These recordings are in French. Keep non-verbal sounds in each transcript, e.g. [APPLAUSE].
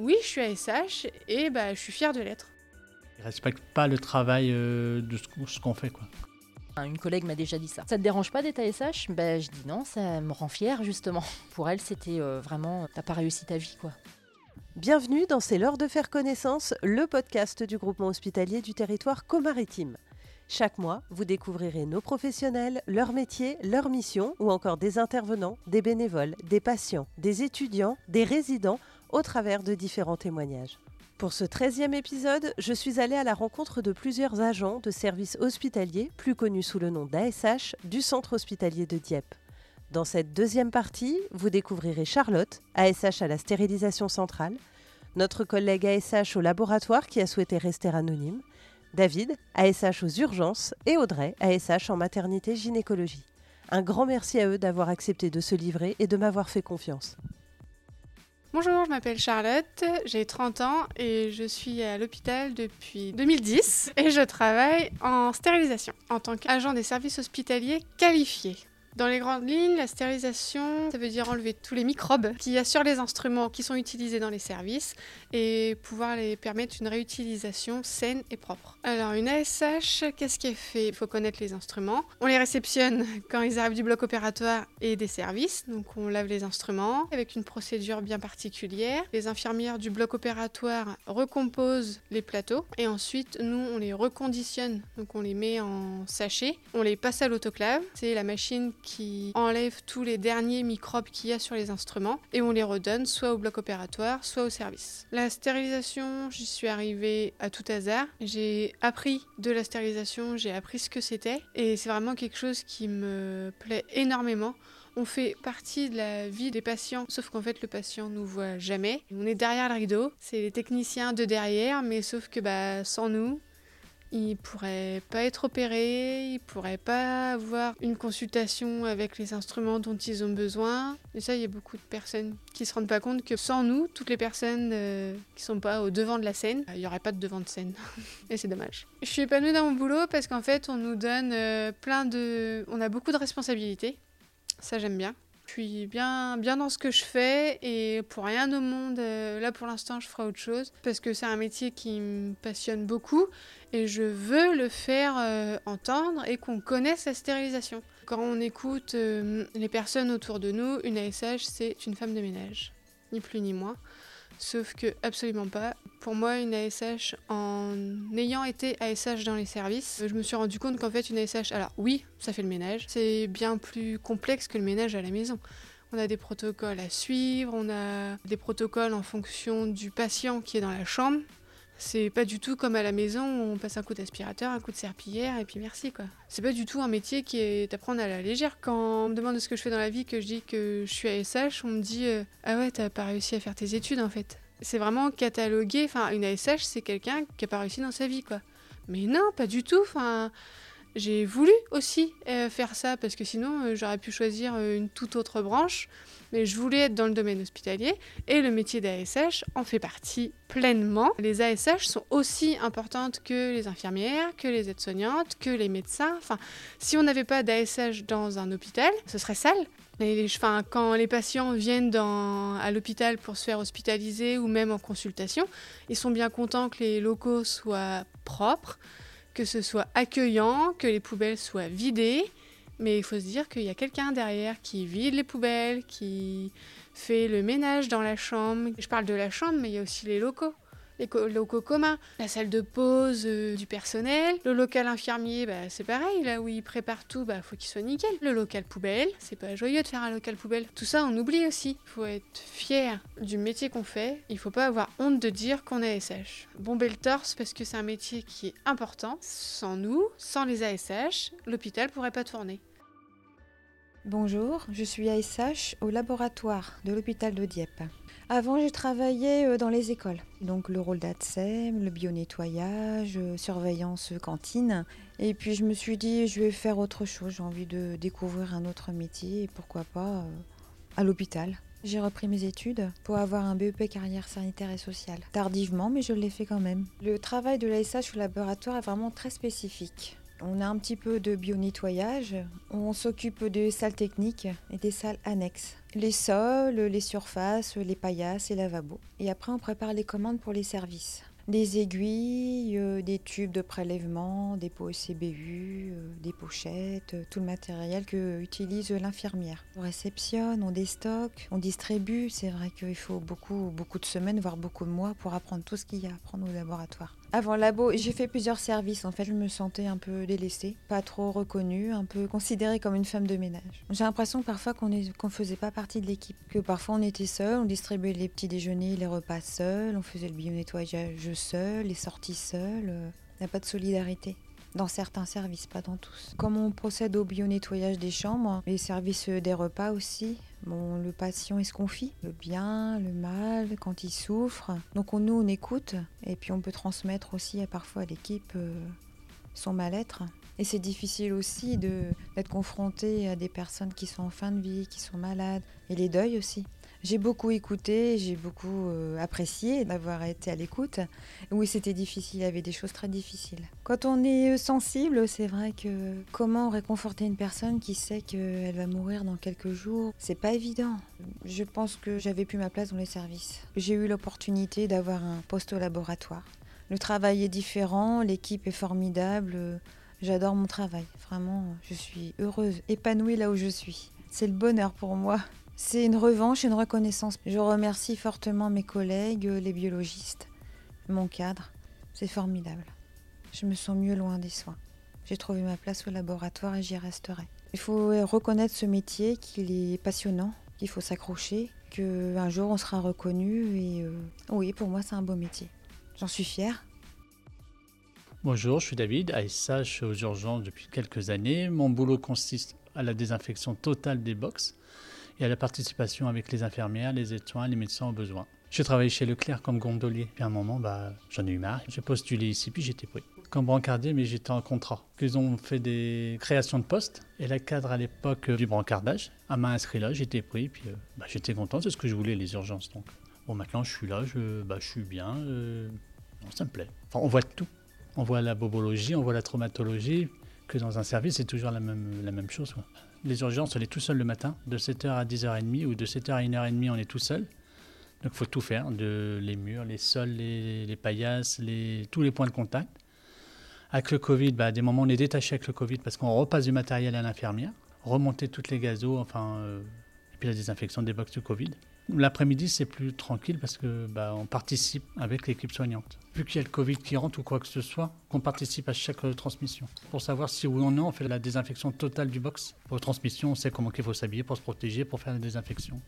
oui, je suis ASH et bah, je suis fière de l'être. Ils respectent pas le travail euh, de ce qu'on fait, quoi. Une collègue m'a déjà dit ça. Ça te dérange pas d'être ASH ben, Je dis non, ça me rend fière justement. [LAUGHS] Pour elle, c'était euh, vraiment, t'as pas réussi ta vie quoi. Bienvenue dans C'est l'heure de faire connaissance, le podcast du groupement hospitalier du territoire comaritime. Chaque mois, vous découvrirez nos professionnels, leur métier, leur mission, ou encore des intervenants, des bénévoles, des patients, des étudiants, des résidents, au travers de différents témoignages. Pour ce 13e épisode, je suis allée à la rencontre de plusieurs agents de services hospitaliers, plus connus sous le nom d'ASH, du centre hospitalier de Dieppe. Dans cette deuxième partie, vous découvrirez Charlotte, ASH à la stérilisation centrale, notre collègue ASH au laboratoire qui a souhaité rester anonyme, David, ASH aux urgences, et Audrey, ASH en maternité gynécologie. Un grand merci à eux d'avoir accepté de se livrer et de m'avoir fait confiance. Bonjour, je m'appelle Charlotte, j'ai 30 ans et je suis à l'hôpital depuis 2010 et je travaille en stérilisation en tant qu'agent des services hospitaliers qualifiés. Dans les grandes lignes, la stérilisation, ça veut dire enlever tous les microbes qui y a sur les instruments qui sont utilisés dans les services et pouvoir les permettre une réutilisation saine et propre. Alors une ASH, qu'est-ce qui est fait? Il faut connaître les instruments. On les réceptionne [LAUGHS] quand ils arrivent du bloc opératoire et des services, donc on lave les instruments avec une procédure bien particulière. Les infirmières du bloc opératoire recomposent les plateaux et ensuite nous on les reconditionne, donc on les met en sachet, on les passe à l'autoclave, c'est la machine qui enlève tous les derniers microbes qu'il y a sur les instruments et on les redonne soit au bloc opératoire, soit au service. La stérilisation, j'y suis arrivée à tout hasard. J'ai appris de la stérilisation, j'ai appris ce que c'était et c'est vraiment quelque chose qui me plaît énormément. On fait partie de la vie des patients, sauf qu'en fait le patient nous voit jamais. On est derrière le rideau, c'est les techniciens de derrière, mais sauf que bah, sans nous, ils pourraient pas être opérés, ils pourraient pas avoir une consultation avec les instruments dont ils ont besoin. Et ça, il y a beaucoup de personnes qui se rendent pas compte que sans nous, toutes les personnes euh, qui sont pas au devant de la scène, il y aurait pas de devant de scène. [LAUGHS] Et c'est dommage. Je suis épanouie dans mon boulot parce qu'en fait, on nous donne euh, plein de, on a beaucoup de responsabilités. Ça, j'aime bien. Je suis bien, bien dans ce que je fais et pour rien au monde, euh, là pour l'instant, je ferai autre chose parce que c'est un métier qui me passionne beaucoup et je veux le faire euh, entendre et qu'on connaisse la stérilisation. Quand on écoute euh, les personnes autour de nous, une ASH, c'est une femme de ménage, ni plus ni moins. Sauf que absolument pas. Pour moi, une ASH, en ayant été ASH dans les services, je me suis rendu compte qu'en fait, une ASH, alors oui, ça fait le ménage, c'est bien plus complexe que le ménage à la maison. On a des protocoles à suivre, on a des protocoles en fonction du patient qui est dans la chambre. C'est pas du tout comme à la maison où on passe un coup d'aspirateur, un coup de serpillière et puis merci quoi. C'est pas du tout un métier qui est à prendre à la légère. Quand on me demande ce que je fais dans la vie, que je dis que je suis ASH, on me dit euh, Ah ouais, t'as pas réussi à faire tes études en fait. C'est vraiment catalogué. Enfin, une ASH, c'est quelqu'un qui a pas réussi dans sa vie quoi. Mais non, pas du tout. Enfin, j'ai voulu aussi euh, faire ça parce que sinon euh, j'aurais pu choisir une toute autre branche mais je voulais être dans le domaine hospitalier et le métier d'ASH en fait partie pleinement. Les ASH sont aussi importantes que les infirmières, que les aides-soignantes, que les médecins. Enfin, si on n'avait pas d'ASH dans un hôpital, ce serait sale. enfin, quand les patients viennent à l'hôpital pour se faire hospitaliser ou même en consultation, ils sont bien contents que les locaux soient propres, que ce soit accueillant, que les poubelles soient vidées mais il faut se dire qu'il y a quelqu'un derrière qui vide les poubelles, qui fait le ménage dans la chambre. Je parle de la chambre, mais il y a aussi les locaux les locaux communs, la salle de pause euh, du personnel, le local infirmier, bah, c'est pareil, là où ils préparent tout, bah, faut qu'il soit nickel. Le local poubelle, c'est pas joyeux de faire un local poubelle. Tout ça, on oublie aussi. Il faut être fier du métier qu'on fait. Il faut pas avoir honte de dire qu'on est ASH. Bomber le torse parce que c'est un métier qui est important. Sans nous, sans les ASH, l'hôpital pourrait pas tourner. Bonjour, je suis ASH au laboratoire de l'hôpital de Dieppe. Avant, j'ai travaillé euh, dans les écoles, donc le rôle d'ATSEM, le bio-nettoyage, euh, surveillance cantine. Et puis je me suis dit, je vais faire autre chose, j'ai envie de découvrir un autre métier, et pourquoi pas euh, à l'hôpital. J'ai repris mes études pour avoir un BEP carrière sanitaire et sociale. Tardivement, mais je l'ai fait quand même. Le travail de l'ASH au laboratoire est vraiment très spécifique. On a un petit peu de bio-nettoyage. On s'occupe des salles techniques et des salles annexes. Les sols, les surfaces, les paillasses, les lavabos. Et après, on prépare les commandes pour les services des aiguilles, euh, des tubes de prélèvement, des pots CBU, euh, des pochettes, euh, tout le matériel que utilise l'infirmière. On réceptionne, on déstocke, on distribue. C'est vrai qu'il faut beaucoup, beaucoup de semaines, voire beaucoup de mois pour apprendre tout ce qu'il y a à apprendre au laboratoire. Avant labo, j'ai fait plusieurs services. En fait, je me sentais un peu délaissée, pas trop reconnue, un peu considérée comme une femme de ménage. J'ai l'impression parfois qu'on ne faisait pas partie de l'équipe, que parfois on était seul, on distribuait les petits déjeuners, les repas seuls, on faisait le bio-nettoyage seul, les sorties seules. Il n'y a pas de solidarité dans certains services, pas dans tous. Comme on procède au bio-nettoyage des chambres, les services des repas aussi, le patient il se confie, le bien, le mal, quand il souffre. Donc on, nous, on écoute et puis on peut transmettre aussi parfois à l'équipe euh, son mal-être. Et c'est difficile aussi d'être confronté à des personnes qui sont en fin de vie, qui sont malades, et les deuils aussi. J'ai beaucoup écouté, j'ai beaucoup euh, apprécié d'avoir été à l'écoute. Oui, c'était difficile, il y avait des choses très difficiles. Quand on est euh, sensible, c'est vrai que comment réconforter une personne qui sait qu'elle va mourir dans quelques jours, c'est pas évident. Je pense que j'avais plus ma place dans les services. J'ai eu l'opportunité d'avoir un poste au laboratoire. Le travail est différent, l'équipe est formidable. J'adore mon travail, vraiment, je suis heureuse, épanouie là où je suis. C'est le bonheur pour moi. C'est une revanche une reconnaissance. Je remercie fortement mes collègues, les biologistes, mon cadre. C'est formidable. Je me sens mieux loin des soins. J'ai trouvé ma place au laboratoire et j'y resterai. Il faut reconnaître ce métier qu'il est passionnant, qu'il faut s'accrocher, qu'un jour on sera reconnu et euh, oui, pour moi c'est un beau métier. J'en suis fière. Bonjour, je suis David, ASH aux urgences depuis quelques années. Mon boulot consiste à la désinfection totale des box et à la participation avec les infirmières, les aides-soins, les médecins au besoin. J'ai travaillé chez Leclerc comme gondolier. Puis à un moment, bah, j'en ai eu marre. J'ai postulé ici, puis j'étais pris. Comme brancardier, mais j'étais en contrat. Ils ont fait des créations de postes. Et la cadre à l'époque du brancardage, à m'a inscrit là, j'étais pris. Puis euh, bah, j'étais content, c'est ce que je voulais, les urgences. Donc bon, maintenant je suis là, je, bah, je suis bien. Euh, ça me plaît. Enfin, on voit tout. On voit la bobologie, on voit la traumatologie, que dans un service, c'est toujours la même, la même chose. Les urgences, on est tout seul le matin, de 7h à 10h30 ou de 7h à 1h30, on est tout seul. Donc il faut tout faire, de, les murs, les sols, les, paillasses, tous les points de contact. Avec le Covid, bah, à des moments on est détaché avec le Covid parce qu'on repasse du matériel à l'infirmière, remonter toutes les gazos, enfin, euh, et puis la désinfection des box de Covid. L'après-midi, c'est plus tranquille parce que bah, on participe avec l'équipe soignante. Vu qu'il y a le Covid qui rentre ou quoi que ce soit, qu'on participe à chaque euh, transmission pour savoir si oui ou non on fait la désinfection totale du box. Pour transmission, on sait comment il faut s'habiller pour se protéger, pour faire la désinfection.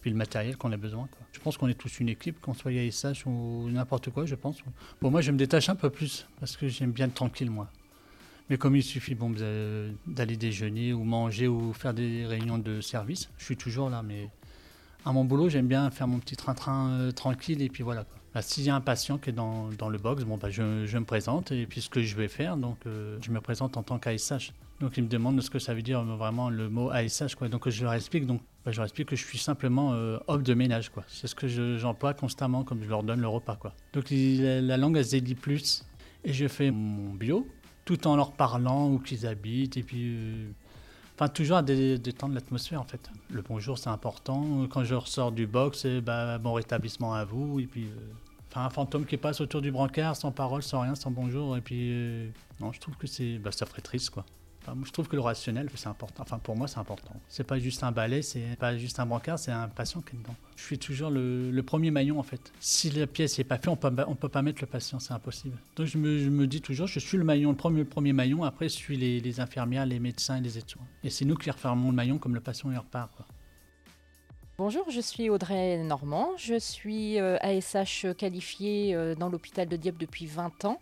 Puis le matériel qu'on a besoin. Je pense qu'on est tous une équipe, qu'on soit ASH ou n'importe quoi, je pense. Pour moi, je me détache un peu plus parce que j'aime bien être tranquille, moi. Mais comme il suffit bon, d'aller déjeuner ou manger ou faire des réunions de service, je suis toujours là. Mais à mon boulot, j'aime bien faire mon petit train-train euh, tranquille et puis voilà. Bah, S'il y a un patient qui est dans, le box, bon, bah, je, me présente et puis ce que je vais faire, donc euh, je me présente en tant qu'ASH. Donc ils me demandent ce que ça veut dire vraiment le mot ASH. Quoi. Donc je leur explique, donc, bah, je leur explique que je suis simplement euh, homme de ménage. Quoi. C'est ce que j'emploie constamment comme je leur donne le repas. Quoi. Donc la, langue, elle se dédie plus. Et je fais mon bio tout en leur parlant où qu'ils habitent et puis Enfin, toujours à détendre l'atmosphère, en fait. Le bonjour, c'est important. Quand je ressors du box, ben, bon rétablissement à vous. Et puis, euh, enfin, un fantôme qui passe autour du brancard, sans parole, sans rien, sans bonjour. Et puis, euh, non, je trouve que c'est, bah, ça ferait triste, quoi je trouve que le rationnel, c'est important. Enfin, pour moi, c'est important. C'est pas juste un balai, c'est pas juste un brancard, c'est un patient qui est dedans. Je suis toujours le, premier maillon, en fait. Si la pièce n'est pas faite, on peut, peut pas mettre le patient, c'est impossible. Donc, je me, dis toujours, je suis le maillon, le premier, premier maillon, après, je suis les, infirmières, les médecins et les aides Et c'est nous qui refermons le maillon comme le patient y repart. Bonjour, je suis Audrey Normand, je suis ASH euh, qualifiée euh, dans l'hôpital de Dieppe depuis 20 ans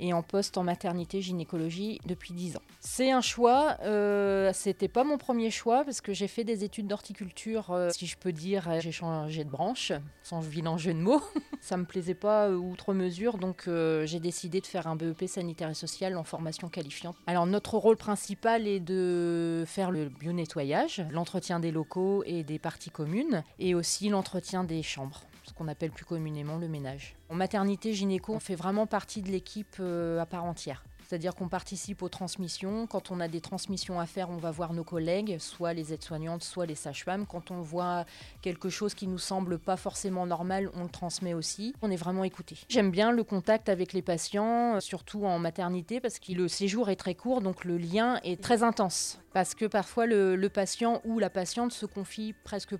et en poste en maternité gynécologie depuis 10 ans. C'est un choix, euh, c'était pas mon premier choix parce que j'ai fait des études d'horticulture, euh, si je peux dire, j'ai changé de branche, sans vilain jeu de mots. [LAUGHS] Ça me plaisait pas euh, outre mesure, donc euh, j'ai décidé de faire un BEP sanitaire et social en formation qualifiante. Alors notre rôle principal est de faire le bio-nettoyage, l'entretien des locaux et des parties communes, et aussi l'entretien des chambres qu'on appelle plus communément le ménage. En maternité gynéco, on fait vraiment partie de l'équipe euh, à part entière. C'est-à-dire qu'on participe aux transmissions. Quand on a des transmissions à faire, on va voir nos collègues, soit les aides-soignantes, soit les sages-femmes. Quand on voit quelque chose qui nous semble pas forcément normal, on le transmet aussi. On est vraiment écouté. J'aime bien le contact avec les patients, surtout en maternité, parce que le séjour est très court, donc le lien est très intense. Parce que parfois le, le patient ou la patiente se confie presque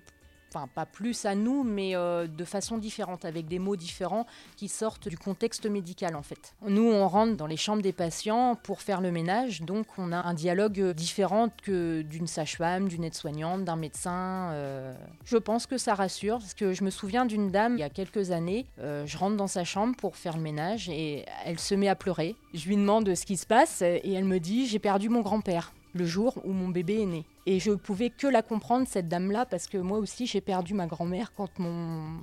enfin pas plus à nous, mais euh, de façon différente, avec des mots différents qui sortent du contexte médical en fait. Nous, on rentre dans les chambres des patients pour faire le ménage, donc on a un dialogue différent que d'une sage-femme, d'une aide-soignante, d'un médecin. euh. Je pense que ça rassure, parce que je me souviens d'une dame il y a quelques années, euh, je rentre dans sa chambre pour faire le ménage et elle se met à pleurer. Je lui demande ce qui se passe et elle me dit j'ai perdu mon grand-père le jour où mon bébé est né. Et je pouvais que la comprendre, cette dame-là, parce que moi aussi, j'ai perdu ma grand-mère quand mon,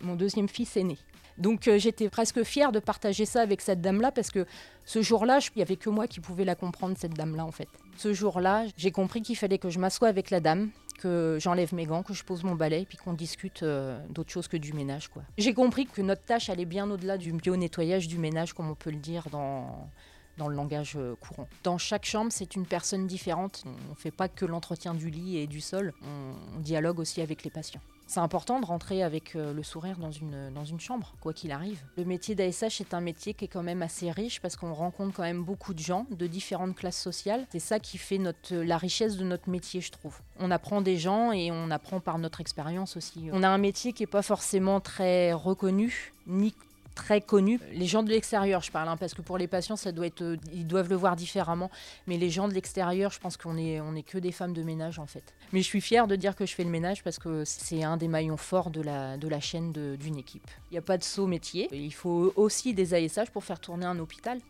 mon deuxième fils est né. Donc euh, j'étais presque fière de partager ça avec cette dame-là, parce que ce jour-là, il n'y avait que moi qui pouvais la comprendre, cette dame-là, en fait. Ce jour-là, j'ai compris qu'il fallait que je m'assoie avec la dame, que j'enlève mes gants, que je pose mon balai, puis qu'on discute euh, d'autre chose que du ménage, quoi. J'ai compris que notre tâche allait bien au-delà du bio-nettoyage du ménage, comme on peut le dire dans dans le langage euh, courant. Dans chaque chambre, c'est une personne différente. On ne fait pas que l'entretien du lit et du sol, on, dialogue aussi avec les patients. C'est important de rentrer avec euh, le sourire dans une, dans une chambre, quoi qu'il arrive. Le métier d'ASH est un métier qui est quand même assez riche parce qu'on rencontre quand même beaucoup de gens de différentes classes sociales. C'est ça qui fait notre, la richesse de notre métier, je trouve. On apprend des gens et on apprend par notre expérience aussi. On a un métier qui n'est pas forcément très reconnu, ni très connu. Les gens de l'extérieur, je parle, hein, parce que pour les patients, ça doit être, euh, ils doivent le voir différemment. Mais les gens de l'extérieur, je pense qu'on est, que des femmes de ménage en fait. Mais je suis fière de dire que je fais le ménage parce que c'est un des maillons forts de la, de la chaîne d'une équipe. Il n'y a pas de saut métier. Il faut aussi des ASH pour faire tourner un hôpital.